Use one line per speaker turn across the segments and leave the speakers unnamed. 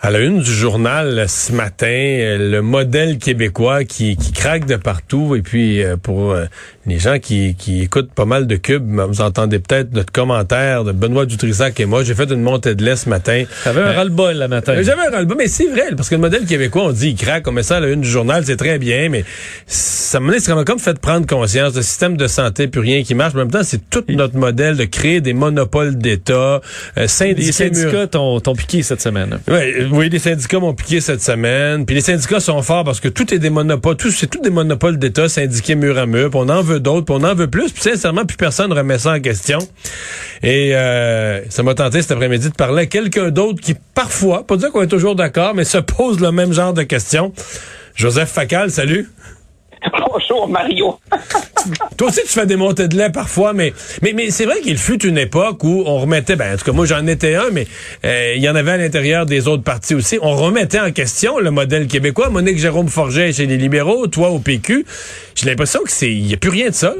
À la une du journal ce matin, le modèle québécois qui, qui craque de partout. Et puis, euh, pour euh, les gens qui, qui écoutent pas mal de cubes, vous entendez peut-être notre commentaire de Benoît Dutrissac et moi. J'ai fait une montée de lait ce matin.
T'avais un
Euh,
ras-le-bol le matin.
J'avais un ras-le-bol, mais c'est vrai, parce que le modèle québécois, on dit il craque, on met ça à la une du journal, c'est très bien, mais ça me c'est comme fait prendre conscience. Le système de santé, plus rien qui marche. Mais en même temps, c'est tout notre modèle de créer des monopoles d'État, euh, syndiquer
Les syndicats t'ont piqué cette semaine.
Ouais, euh, oui, les syndicats m'ont piqué cette semaine. Puis les syndicats sont forts parce que tout est des monopoles, tout c'est tout des monopoles d'État syndiqués mur à mur. Puis on en veut d'autres, puis on en veut plus. Puis sincèrement, plus personne remet ça en question. Et euh, ça m'a tenté cet après-midi de parler à quelqu'un d'autre qui parfois, pas dire qu'on est toujours d'accord, mais se pose le même genre de questions. Joseph Facal, salut.
Bonjour Mario.
Toi aussi, tu fais des montées de lait parfois, mais mais, mais c'est vrai qu'il fut une époque où on remettait, ben en tout cas moi j'en étais un, mais euh, il y en avait à l'intérieur des autres partis aussi. On remettait en question le modèle québécois. Monique Jérôme Forget chez les libéraux, toi au PQ. J'ai l'impression que c'est, il y a plus rien de ça.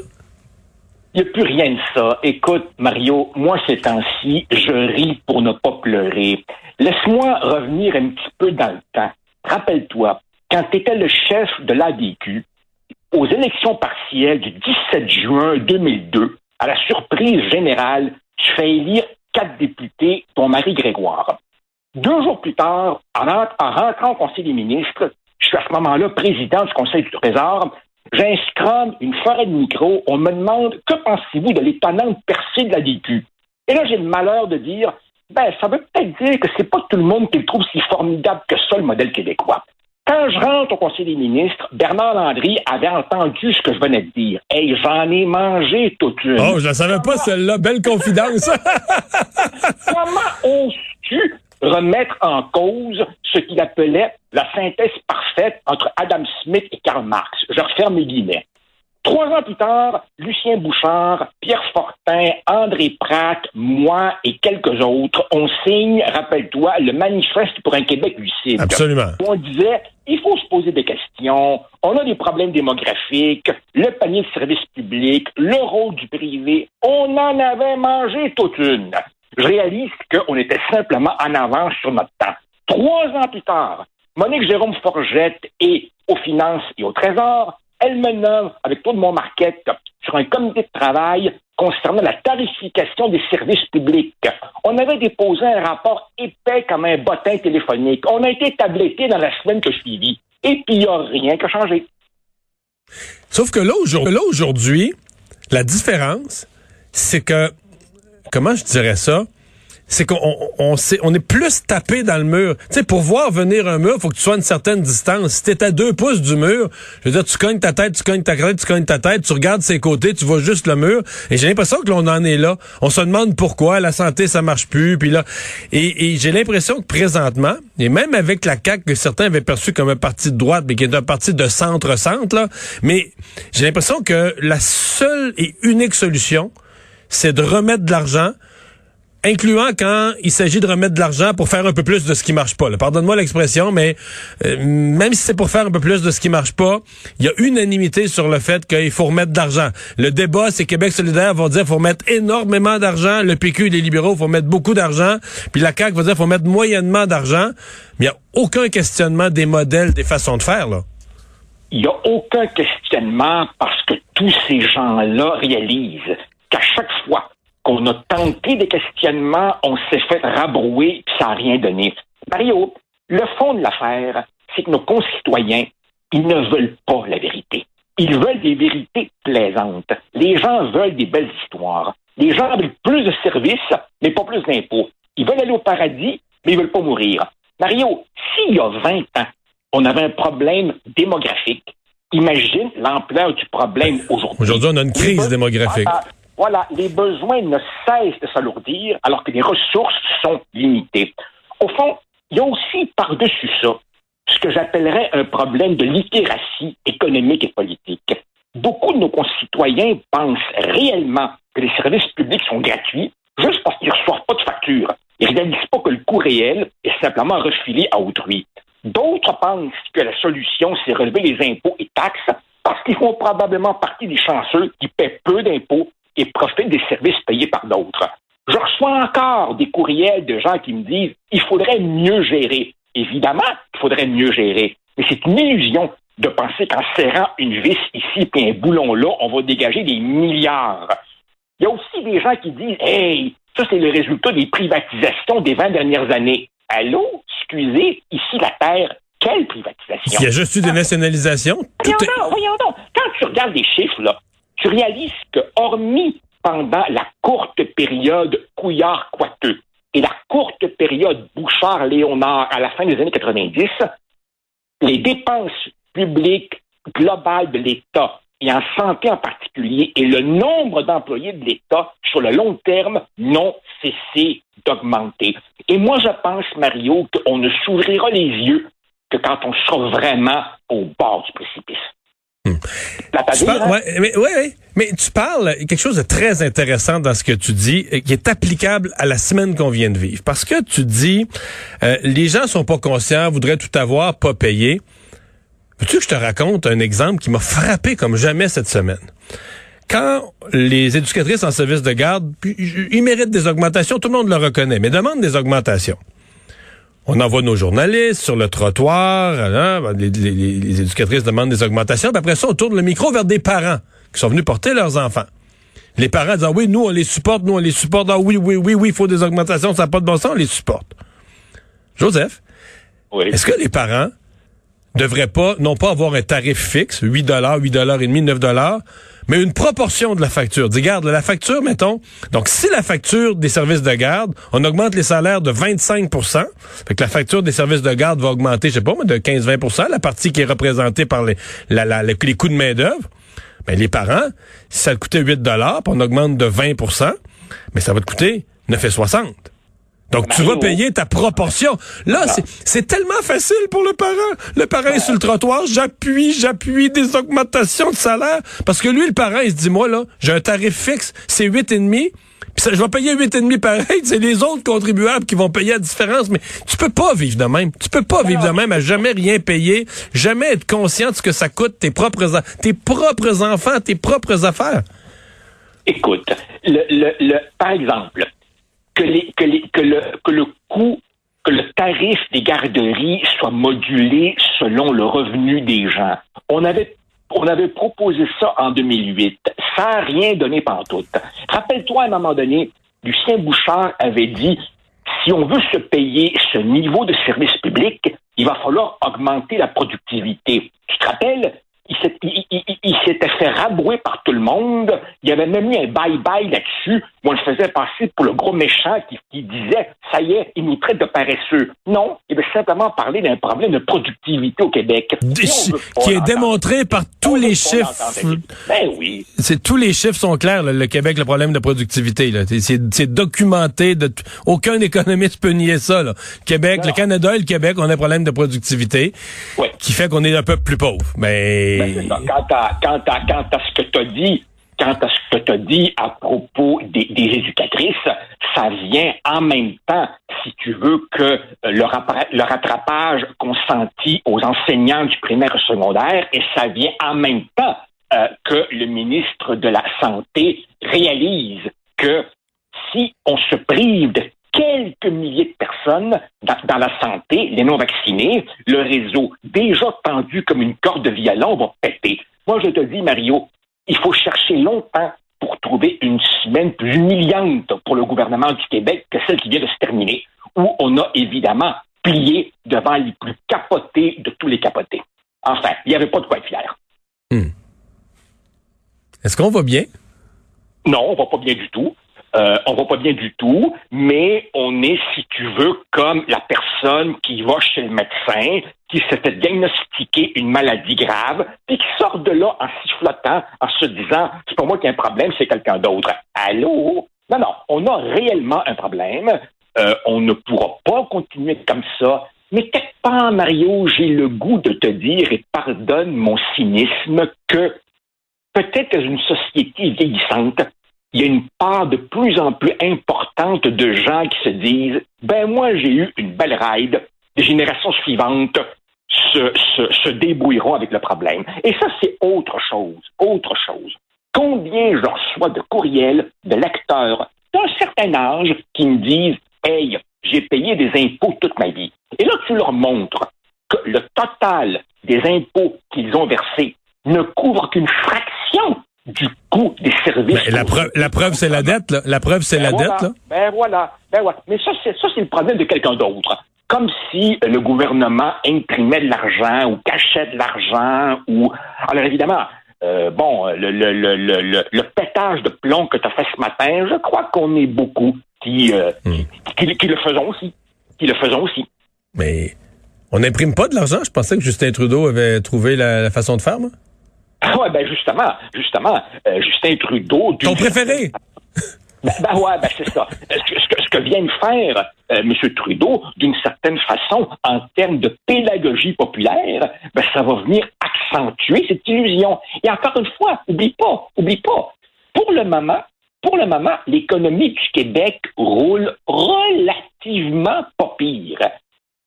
Il n'y a plus rien de ça. Écoute, Mario, moi ces temps-ci, je ris pour ne pas pleurer. Laisse-moi revenir un petit peu dans le temps. Rappelle-toi, quand tu étais le chef de l'ADQ, aux élections partielles du 17 juin 2002, à la surprise générale, tu fais élire quatre députés, ton mari Grégoire. Deux jours plus tard, en, en- en rentrant au Conseil des ministres, je suis à ce moment-là président du Conseil du Trésor, scrum, une forêt de micro, on me demande que pensez-vous de l'étonnante percée de la DQ? Et là, j'ai le malheur de dire, ben, ça veut peut-être dire que c'est pas tout le monde qui le trouve si formidable que ça, le modèle québécois. Quand je rentre au Conseil des ministres, Bernard Landry avait entendu ce que je venais de dire. Hey, j'en ai mangé toute une.
Oh, je la savais pas celle-là. Belle confidence.
Comment oses-tu remettre en cause ce qu'il appelait la synthèse parfaite entre Adam Smith et Karl Marx? Je referme les guillemets. Trois ans plus tard, Lucien Bouchard, Pierre Fortin, André Pratt, moi et quelques autres, on signe, rappelle-toi, le manifeste pour un Québec lucide.
Absolument.
On disait, il faut se poser des questions, on a des problèmes démographiques, le panier de services publics, le rôle du privé, on en avait mangé toute une. Je réalise qu'on était simplement en avance sur notre temps. Trois ans plus tard, Monique Jérôme Forgette est aux finances et au trésor, elle nomme avec tout mon marquette sur un comité de travail concernant la tarification des services publics. On avait déposé un rapport épais comme un bottin téléphonique. On a été tabletté dans la semaine que suivie. Et puis, il n'y a rien qui a changé.
Sauf que là, aujourd'hui, la différence, c'est que, comment je dirais ça? C'est qu'on on, on, est plus tapé dans le mur. Tu sais, pour voir venir un mur, faut que tu sois à une certaine distance. Si t'es à deux pouces du mur, je veux dire, tu cognes ta tête, tu cognes ta tête, tu cognes ta tête, tu regardes ses côtés, tu vois juste le mur. Et j'ai l'impression que l'on en est là. On se demande pourquoi la santé, ça marche plus. Puis là, et, et j'ai l'impression que présentement, et même avec la CAQ que certains avaient perçu comme un parti de droite, mais qui est un parti de centre-centre, là, mais j'ai l'impression que la seule et unique solution, c'est de remettre de l'argent incluant quand il s'agit de remettre de l'argent pour faire un peu plus de ce qui marche pas. Pardonne-moi l'expression, mais euh, même si c'est pour faire un peu plus de ce qui marche pas, il y a unanimité sur le fait qu'il faut remettre de l'argent. Le débat, c'est Québec solidaire va dire qu'il faut remettre énormément d'argent, le PQ et les libéraux faut mettre beaucoup d'argent, puis la CAQ va dire qu'il faut mettre moyennement d'argent, mais il n'y a aucun questionnement des modèles, des façons de faire. là.
Il n'y a aucun questionnement parce que tous ces gens-là réalisent qu'à chaque fois qu'on a tenté des questionnements, on s'est fait rabrouer puis ça n'a rien donné. Mario, le fond de l'affaire, c'est que nos concitoyens, ils ne veulent pas la vérité. Ils veulent des vérités plaisantes. Les gens veulent des belles histoires. Les gens veulent plus de services, mais pas plus d'impôts. Ils veulent aller au paradis, mais ils veulent pas mourir. Mario, s'il y a 20 ans, on avait un problème démographique. Imagine l'ampleur du problème aujourd'hui.
Aujourd'hui, on a une crise démographique.
Voilà, les besoins ne cessent de s'alourdir alors que les ressources sont limitées. Au fond, il y a aussi par-dessus ça ce que j'appellerais un problème de littératie économique et politique. Beaucoup de nos concitoyens pensent réellement que les services publics sont gratuits juste parce qu'ils ne reçoivent pas de facture. Ils ne réalisent pas que le coût réel est simplement refilé à autrui. D'autres pensent que la solution, c'est relever les impôts et taxes parce qu'ils font probablement partie des chanceux qui paient peu d'impôts et profitent des services payés par d'autres. Je reçois encore des courriels de gens qui me disent il faudrait mieux gérer. Évidemment, il faudrait mieux gérer, mais c'est une illusion de penser qu'en serrant une vis ici et un boulon là, on va dégager des milliards. Il y a aussi des gens qui disent Hey, ça c'est le résultat des privatisations des 20 dernières années. Allô? Excusez, ici la Terre, quelle privatisation?
Il y a juste eu des nationalisations.
Voyons donc, voyons donc. Quand tu regardes les chiffres, là, tu réalises que, hormis pendant la courte période Couillard-Coiteux et la courte période Bouchard-Léonard à la fin des années 90, les dépenses publiques globales de l'État et en santé en particulier, et le nombre d'employés de l'État sur le long terme n'ont cessé d'augmenter. Et moi, je pense, Mario, qu'on ne s'ouvrira les yeux que quand on sera vraiment au bord du précipice.
Hmm. Tu parles, hein? ouais, mais, ouais, mais tu parles quelque chose de très intéressant dans ce que tu dis, qui est applicable à la semaine qu'on vient de vivre. Parce que tu dis, euh, les gens sont pas conscients, voudraient tout avoir, pas payer. Veux-tu que je te raconte un exemple qui m'a frappé comme jamais cette semaine? Quand les éducatrices en service de garde, ils méritent des augmentations, tout le monde le reconnaît, mais demandent des augmentations. On envoie nos journalistes sur le trottoir, hein, les, éducatrices demandent des augmentations, puis après ça, on tourne le micro vers des parents qui sont venus porter leurs enfants. Les parents disent, ah oui, nous, on les supporte, nous, on les supporte, ah oui, oui, oui, oui, il faut des augmentations, ça n'a pas de bon sens, on les supporte. Joseph, oui. est-ce que les parents devrait pas, non pas avoir un tarif fixe, 8 dollars, 8 dollars et demi, 9 dollars, mais une proportion de la facture. Dis, garde, la facture, mettons, donc si la facture des services de garde, on augmente les salaires de 25 fait que la facture des services de garde va augmenter, je sais pas, de 15-20% la partie qui est représentée par les, la, les coûts de main-d'œuvre, ben, les parents, si ça coûtait 8 dollars, on augmente de 20% mais ça va te coûter 9,60 donc, tu vas payer ta proportion. Là, c'est tellement facile pour le parent. Le parent est sur le trottoir, j'appuie, j'appuie des augmentations de salaire. Parce que lui, le parent, il se dit, moi, là, j'ai un tarif fixe, c'est huit et demi. Puis je vais payer huit et demi pareil. C'est les autres contribuables qui vont payer la différence. Mais tu peux pas vivre de même. Tu peux pas vivre de même à jamais rien payer, jamais être conscient de ce que ça coûte tes propres, tes propres enfants, tes propres affaires.
Écoute, le, le, le, par exemple, que, le, coût, que le tarif des garderies soit modulé selon le revenu des gens. On avait proposé ça en 2008, sans rien donner tout. Rappelle-toi, à un moment donné, Lucien Bouchard avait dit, si on veut se payer ce niveau de service public, il va falloir augmenter la productivité. Tu te rappelles, il s'était fait rabrouer par tout le monde. Il avait même mis un bye-bye là-dessus où on le faisait passer pour le gros méchant qui, disait ça y est, il nous traite de paresseux. Non, il veut simplement parler d'un problème de productivité au Québec.
qui est démontré par tous les chiffres.
Ben oui.
C'est tous les chiffres sont clairs. le Québec, le problème de productivité. C'est documenté. De aucun économiste peut nier ça. Québec, le Canada et le Québec, on a un problème de productivité qui fait qu'on est un peu plus pauvre. Mais
ben, quant, à, ce que tu as dit, quant à ce que tu as dit à propos des, éducatrices, ça vient en même temps, si tu veux, que le, rattrapage consenti aux enseignants du primaire et secondaire, et ça vient en même temps euh, que le ministre de la Santé réalise que si on se prive de quelques milliers de personnes dans, la santé, les non-vaccinés, le réseau déjà tendu comme une corde de violon va péter. Moi, je te dis, Mario, il faut chercher longtemps pour trouver une semaine plus humiliante pour le gouvernement du Québec que celle qui vient de se terminer, où on a évidemment plié devant les plus capotés de tous les capotés. Enfin, il n'y avait pas de quoi être fier.
Hmm. Est-ce qu'on va bien?
Non, on va pas bien du tout. Euh, on va pas bien du tout, mais on est, si tu veux, comme la personne qui va chez le médecin qui s'est fait diagnostiquer une maladie grave, et qui sort de là en sifflotant, en se disant, c'est pas moi qui ai un problème, c'est quelqu'un d'autre. Allô? Non, non, on a réellement un problème. Euh, on ne pourra pas continuer comme ça. Mais quelque part, Mario, j'ai le goût de te dire, et pardonne mon cynisme, que peut-être une société vieillissante, il y a une part de plus en plus importante de gens qui se disent, ben moi j'ai eu une belle ride, les générations suivantes se, se, se débrouilleront avec le problème. Et ça, c'est autre chose, autre chose. Combien je reçois de courriels de lecteurs d'un certain âge qui me disent, hey, j'ai payé des impôts toute ma vie. Et là, tu leur montres que le total des impôts qu'ils ont versés ne couvre qu'une fraction des services.
Ben, la, preuve, la preuve, c'est la dette. Là. La preuve, c'est
Ben
la
voilà,
dette. Là.
Ben voilà, ben voilà. Mais ça, c'est ça, c'est le problème de quelqu'un d'autre. Comme si le gouvernement imprimait de l'argent ou cachait de l'argent ou. Alors évidemment, euh, bon, le, le, le, le, le, le pétage de plomb que tu as fait ce matin, je crois qu'on est beaucoup qui, euh,
Hmm.
qui, qui le faisons aussi. Qui le faisons aussi.
Mais on n'imprime pas de l'argent. Je pensais que Justin Trudeau avait trouvé la, la façon de faire. moi.
Ah ouais, ben justement, justement, euh, Justin Trudeau. d'une
Ton préféré?
Ben, ben ouais, ben c'est ça. Euh, Ce que, ce que- ce que vient de faire euh, M. Trudeau, d'une certaine façon, en termes de pédagogie populaire, ben ça va venir accentuer cette illusion. Et encore une fois, oublie pas, oublie pas. Pour le moment, pour le moment, l'économie du Québec roule relativement pas pire.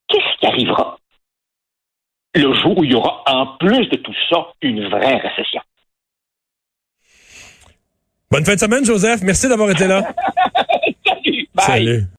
Qu'est-ce qui arrivera? Le jour où il y aura, en plus de tout ça, une vraie récession?
Bonne fin de semaine, Joseph. Merci d'avoir été là.
Salut! Bye!
Salut.